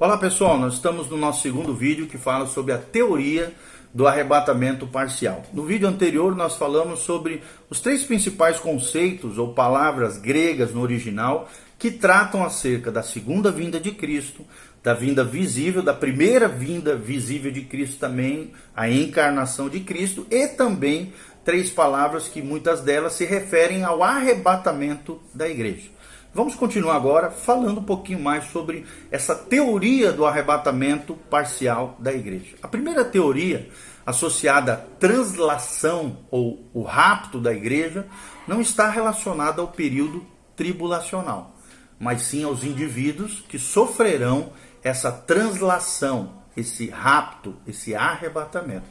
Olá pessoal, nós estamos no nosso segundo vídeo que fala sobre a teoria do arrebatamento parcial. No vídeo anterior nós falamos sobre os três principais conceitos ou palavras gregas no original que tratam acerca da segunda vinda de Cristo, da vinda visível, da primeira vinda visível de Cristo também, a encarnação de Cristo e também três palavras que muitas delas se referem ao arrebatamento da igreja. Vamos continuar agora falando um pouquinho mais sobre essa teoria do arrebatamento parcial da igreja. A primeira teoria, associada à translação ou o rapto da igreja, não está relacionada ao período tribulacional, mas sim aos indivíduos que sofrerão essa translação, esse rapto, esse arrebatamento.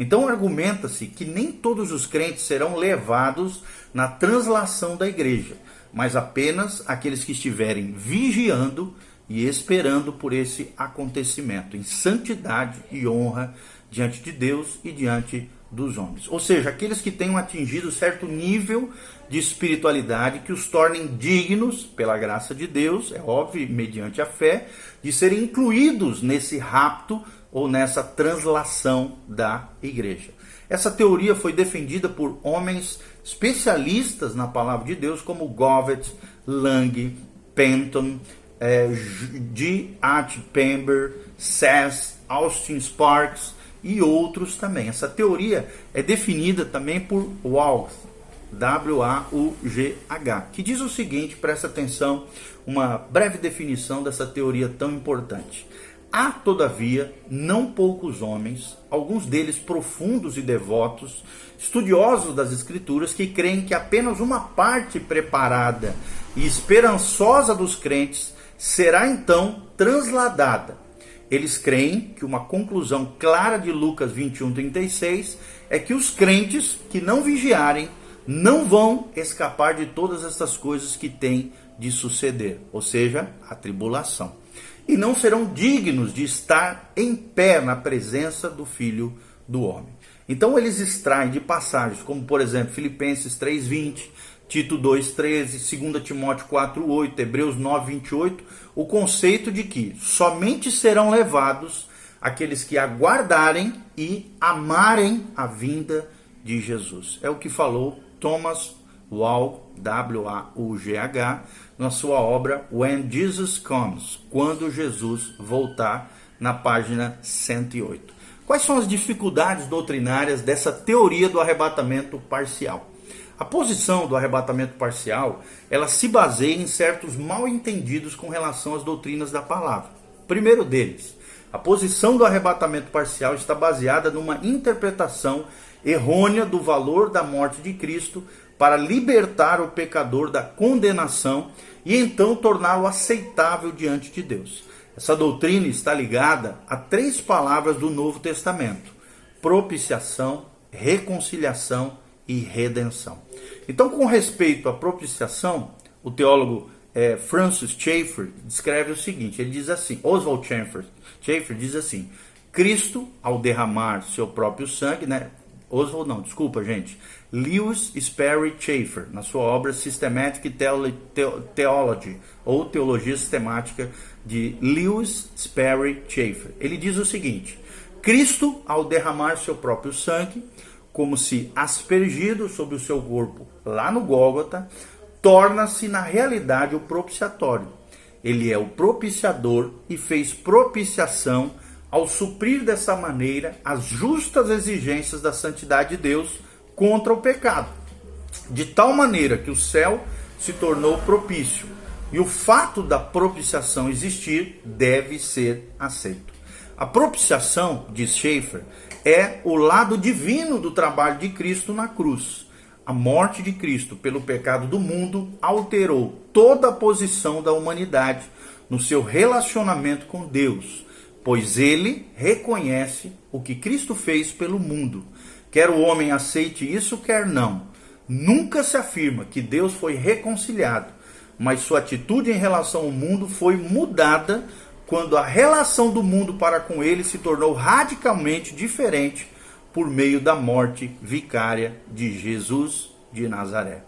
Então argumenta-se que nem todos os crentes serão levados na translação da igreja mas apenas aqueles que estiverem vigiando e esperando por esse acontecimento, em santidade e honra diante de Deus e diante dos homens. Ou seja, aqueles que tenham atingido certo nível de espiritualidade que os tornem dignos, pela graça de Deus, é óbvio, mediante a fé, de serem incluídos nesse rapto ou nessa translação da igreja. Essa teoria foi defendida por homens especialistas na palavra de Deus, como Govet, Lang, Penton, é, G. H. Pember, Sass, Austin Sparks e outros também. Essa teoria é definida também por Wauch, W-A-U-G-H, que diz o seguinte: presta atenção, uma breve definição dessa teoria tão importante. Há, todavia, não poucos homens, alguns deles profundos e devotos, estudiosos das Escrituras, que creem que apenas uma parte preparada e esperançosa dos crentes será então transladada. Eles creem que uma conclusão clara de Lucas 21:36 é que os crentes que não vigiarem não vão escapar de todas essas coisas que têm de suceder, ou seja, a tribulação e não serão dignos de estar em pé na presença do Filho do Homem. Então eles extraem de passagens, como por exemplo Filipenses 3:20, Tito 2:13, 2 Timóteo 4:8, Hebreus 9:28, o conceito de que somente serão levados aqueles que aguardarem e amarem a vinda de Jesus. É o que falou Thomas Wall, W-A-U-G-H, na sua obra When Jesus Comes, Quando Jesus Voltar, na página 108. Quais são as dificuldades doutrinárias dessa teoria do arrebatamento parcial? A posição do arrebatamento parcial, ela se baseia em certos mal entendidos com relação às doutrinas da palavra. Primeiro deles, a posição do arrebatamento parcial está baseada numa interpretação errônea do valor da morte de Cristo para libertar o pecador da condenação e então torná-lo aceitável diante de Deus. Essa doutrina está ligada a três palavras do Novo Testamento: propiciação, reconciliação e redenção. Então, com respeito à propiciação, o teólogo é, Francis Schaeffer descreve o seguinte: ele diz assim, Oswald Schaeffer, Schaeffer diz assim: Cristo, ao derramar seu próprio sangue, né, Oswald não, desculpa, gente. Lewis Sperry Chafer, na sua obra Systematic Theology, ou Teologia Sistemática de Lewis Sperry Chafer. Ele diz o seguinte: Cristo, ao derramar seu próprio sangue, como se aspergido sobre o seu corpo lá no Gólgota, torna-se na realidade o propiciatório. Ele é o propiciador e fez propiciação ao suprir dessa maneira as justas exigências da santidade de Deus contra o pecado, de tal maneira que o céu se tornou propício e o fato da propiciação existir deve ser aceito. A propiciação, diz Schaeffer, é o lado divino do trabalho de Cristo na cruz. A morte de Cristo pelo pecado do mundo alterou toda a posição da humanidade no seu relacionamento com Deus pois ele reconhece o que Cristo fez pelo mundo. Quer o homem aceite isso, quer não. Nunca se afirma que Deus foi reconciliado, mas sua atitude em relação ao mundo foi mudada quando a relação do mundo para com ele se tornou radicalmente diferente por meio da morte vicária de Jesus de Nazaré.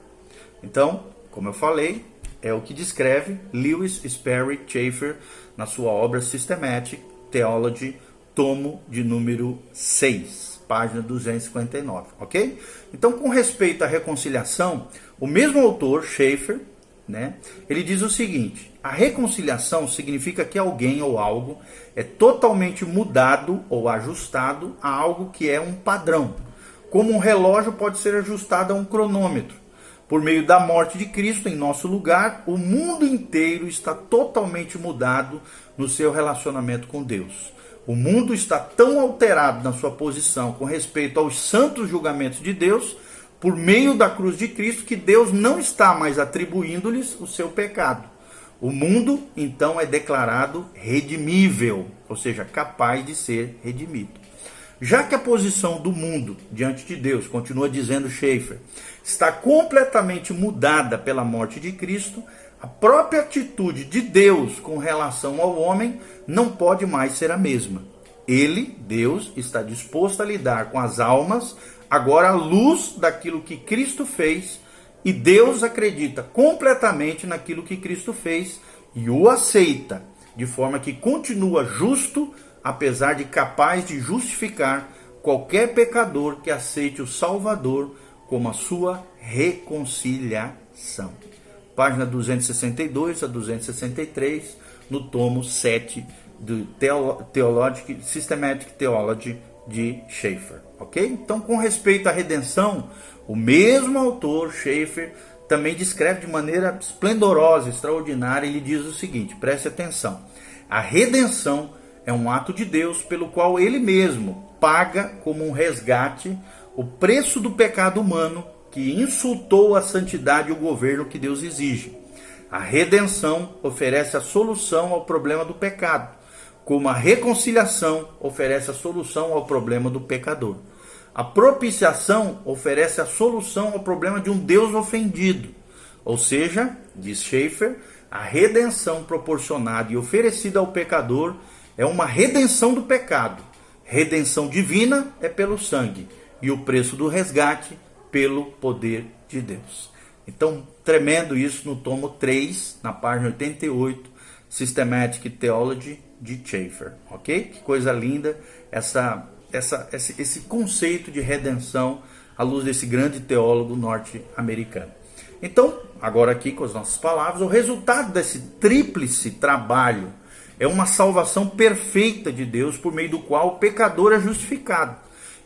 Então, como eu falei, é o que descreve Lewis Sperry Chafer na sua obra Systematic Theology, tomo de número 6, página 259, ok? Então, com respeito à reconciliação, o mesmo autor, Schaeffer, né, ele diz o seguinte: a reconciliação significa que alguém ou algo é totalmente mudado ou ajustado a algo que é um padrão, como um relógio pode ser ajustado a um cronômetro. Por meio da morte de Cristo em nosso lugar, o mundo inteiro está totalmente mudado no seu relacionamento com Deus. O mundo está tão alterado na sua posição com respeito aos santos julgamentos de Deus, por meio da cruz de Cristo, que Deus não está mais atribuindo-lhes o seu pecado. O mundo, então, é declarado redimível, ou seja, capaz de ser redimido. Já que a posição do mundo diante de Deus, continua dizendo Schaeffer, está completamente mudada pela morte de Cristo, a própria atitude de Deus com relação ao homem não pode mais ser a mesma. Ele, Deus, está disposto a lidar com as almas agora à luz daquilo que Cristo fez, e Deus acredita completamente naquilo que Cristo fez e o aceita, de forma que continua justo apesar de capaz de justificar qualquer pecador que aceite o Salvador como a sua reconciliação. Página 262 a 263, no tomo 7 do Theologic, Systematic Theology de Schaeffer, ok? Então, com respeito à redenção, o mesmo autor, Schaeffer, também descreve de maneira esplendorosa, extraordinária, ele diz o seguinte: preste atenção. A redenção é um ato de Deus pelo qual ele mesmo paga como um resgate o preço do pecado humano que insultou a santidade e o governo que Deus exige. A redenção oferece a solução ao problema do pecado, como a reconciliação oferece a solução ao problema do pecador. A propiciação oferece a solução ao problema de um Deus ofendido. Ou seja, diz Schaeffer, a redenção proporcionada e oferecida ao pecador é uma redenção do pecado. Redenção divina é pelo sangue e o preço do resgate pelo poder de Deus. Então, tremendo isso no tomo 3, na página 88, Systematic Theology de Schaeffer, ok? Que coisa linda essa, essa, esse, esse conceito de redenção à luz desse grande teólogo norte-americano. Então, agora aqui com as nossas palavras, o resultado desse tríplice trabalho é uma salvação perfeita de Deus por meio do qual o pecador é justificado.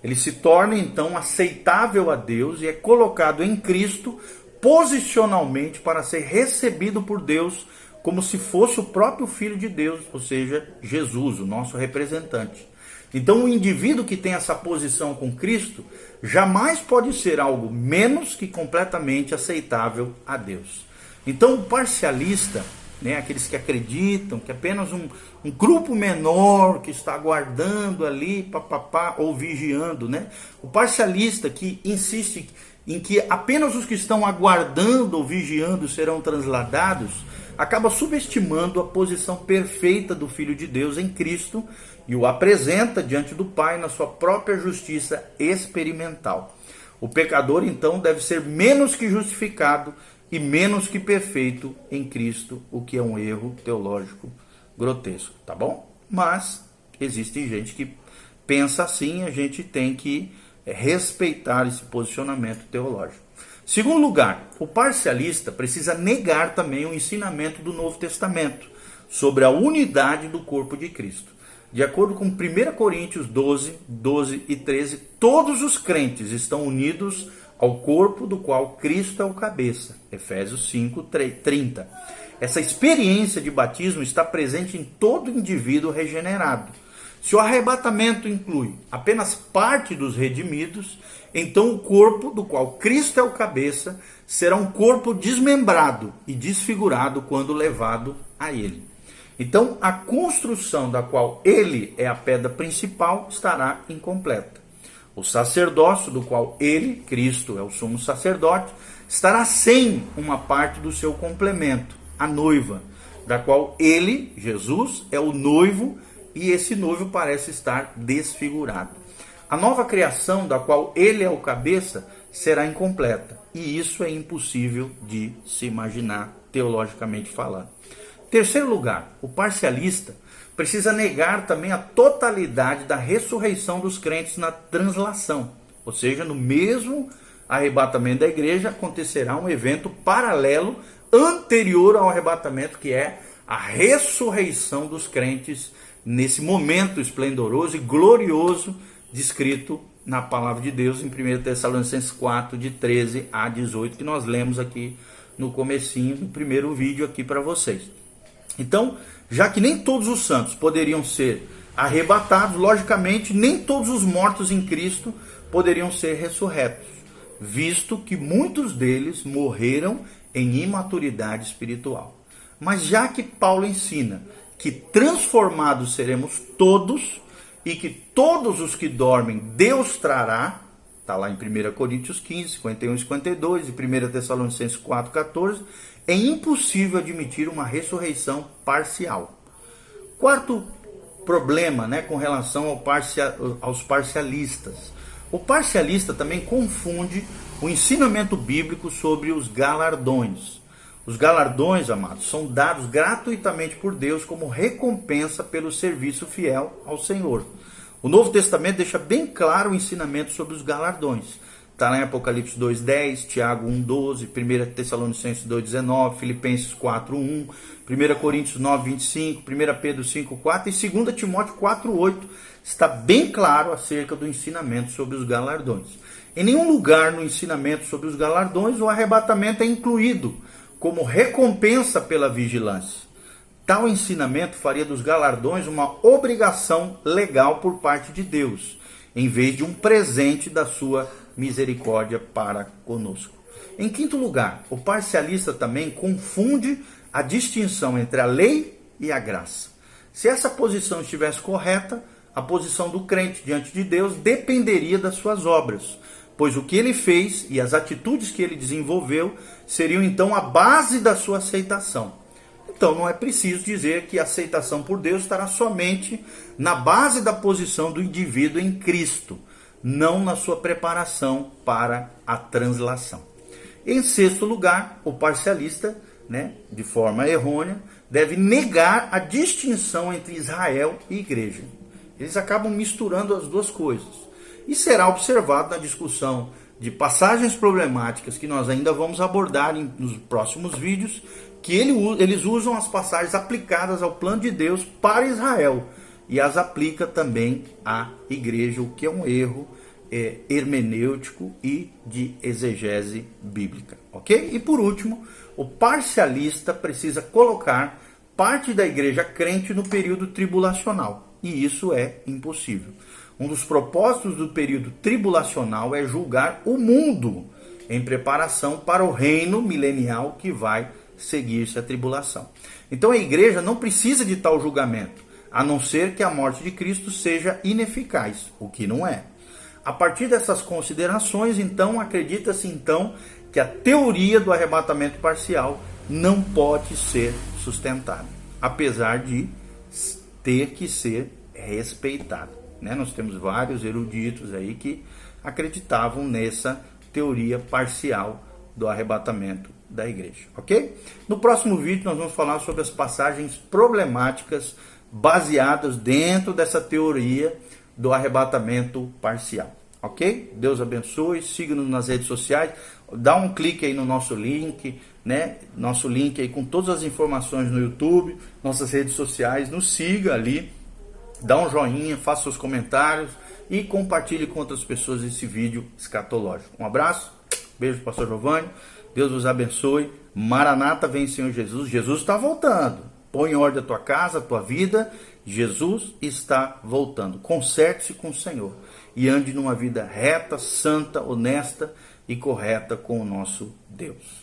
Ele se torna então aceitável a Deus e é colocado em Cristo posicionalmente para ser recebido por Deus como se fosse o próprio Filho de Deus, ou seja, Jesus, o nosso representante. Então, o indivíduo que tem essa posição com Cristo jamais pode ser algo menos que completamente aceitável a Deus. Então, o parcialista né? aqueles que acreditam que apenas um, um grupo menor que está aguardando ali, papapá, ou vigiando. Né? O parcialista que insiste em que apenas os que estão aguardando ou vigiando serão transladados, acaba subestimando a posição perfeita do Filho de Deus em Cristo e o apresenta diante do Pai na sua própria justiça experimental. O pecador, então, deve ser menos que justificado e menos que perfeito em Cristo, o que é um erro teológico grotesco, tá bom? Mas existe gente que pensa assim, a gente tem que respeitar esse posicionamento teológico. Segundo lugar, o parcialista precisa negar também o ensinamento do Novo Testamento sobre a unidade do corpo de Cristo. De acordo com 1 Coríntios 12, 12 e 13, todos os crentes estão unidos ao corpo do qual Cristo é o cabeça. Efésios 5, 30. Essa experiência de batismo está presente em todo indivíduo regenerado. Se o arrebatamento inclui apenas parte dos redimidos, então o corpo do qual Cristo é o cabeça será um corpo desmembrado e desfigurado quando levado a ele. Então, a construção da qual ele é a pedra principal estará incompleta. O sacerdócio do qual ele, Cristo, é o sumo sacerdote, estará sem uma parte do seu complemento, a noiva, da qual ele, Jesus, é o noivo e esse noivo parece estar desfigurado. A nova criação, da qual ele é o cabeça, será incompleta, e isso é impossível de se imaginar, teologicamente falando. Terceiro lugar, o parcialista precisa negar também a totalidade da ressurreição dos crentes na translação. Ou seja, no mesmo arrebatamento da igreja acontecerá um evento paralelo anterior ao arrebatamento, que é a ressurreição dos crentes nesse momento esplendoroso e glorioso descrito na palavra de Deus em 1 Tessalonicenses 4, de 13 a 18, que nós lemos aqui no comecinho do primeiro vídeo aqui para vocês. Então, já que nem todos os santos poderiam ser arrebatados, logicamente, nem todos os mortos em Cristo poderiam ser ressurretos, visto que muitos deles morreram em imaturidade espiritual. Mas já que Paulo ensina que transformados seremos todos e que todos os que dormem Deus trará, está lá em 1 Coríntios 15, 51 e 52 e 1 Tessalonicenses 4, 14, é impossível admitir uma ressurreição parcial. Quarto problema né, com relação ao parcia, aos parcialistas. O parcialista também confunde o ensinamento bíblico sobre os galardões. Os galardões, amados, são dados gratuitamente por Deus como recompensa pelo serviço fiel ao Senhor. O Novo Testamento deixa bem claro o ensinamento sobre os galardões. Está lá em Apocalipse 2,10, Tiago 1,12, 1 Tessalonicenses 2,19, Filipenses 4,1, 1 Coríntios 9,25, 1 Pedro 5,4 e 2 Timóteo 4,8. Está bem claro acerca do ensinamento sobre os galardões. Em nenhum lugar no ensinamento sobre os galardões o arrebatamento é incluído como recompensa pela vigilância. Tal ensinamento faria dos galardões uma obrigação legal por parte de Deus, em vez de um presente da sua misericórdia para conosco. Em quinto lugar, o parcialista também confunde a distinção entre a lei e a graça. Se essa posição estivesse correta, a posição do crente diante de Deus dependeria das suas obras, pois o que ele fez e as atitudes que ele desenvolveu seriam então a base da sua aceitação. Então não é preciso dizer que a aceitação por Deus estará somente na base da posição do indivíduo em Cristo não na sua preparação para a translação. Em sexto lugar, o parcialista, né, de forma errônea, deve negar a distinção entre Israel e igreja. Eles acabam misturando as duas coisas. E será observado na discussão de passagens problemáticas que nós ainda vamos abordar em, nos próximos vídeos, que ele, eles usam as passagens aplicadas ao plano de Deus para Israel e as aplica também à igreja, o que é um erro é, hermenêutico e de exegese bíblica, ok? E por último, o parcialista precisa colocar parte da igreja crente no período tribulacional, e isso é impossível. Um dos propósitos do período tribulacional é julgar o mundo em preparação para o reino milenial que vai seguir-se a tribulação. Então a igreja não precisa de tal julgamento a não ser que a morte de Cristo seja ineficaz, o que não é. A partir dessas considerações, então, acredita-se então que a teoria do arrebatamento parcial não pode ser sustentada, apesar de ter que ser respeitada. Né? Nós temos vários eruditos aí que acreditavam nessa teoria parcial do arrebatamento da igreja, ok? No próximo vídeo nós vamos falar sobre as passagens problemáticas baseadas dentro dessa teoria do arrebatamento parcial. Ok? Deus abençoe, siga-nos nas redes sociais, dá um clique aí no nosso link, né? Nosso link aí com todas as informações no YouTube, nossas redes sociais, nos siga ali, dá um joinha, faça seus comentários e compartilhe com outras pessoas esse vídeo escatológico. Um abraço, beijo, pastor Giovanni, Deus os abençoe. Maranata vem Senhor Jesus, Jesus está voltando. Põe em ordem a tua casa, a tua vida. Jesus está voltando. Conserte-se com o Senhor e ande numa vida reta, santa, honesta e correta com o nosso Deus.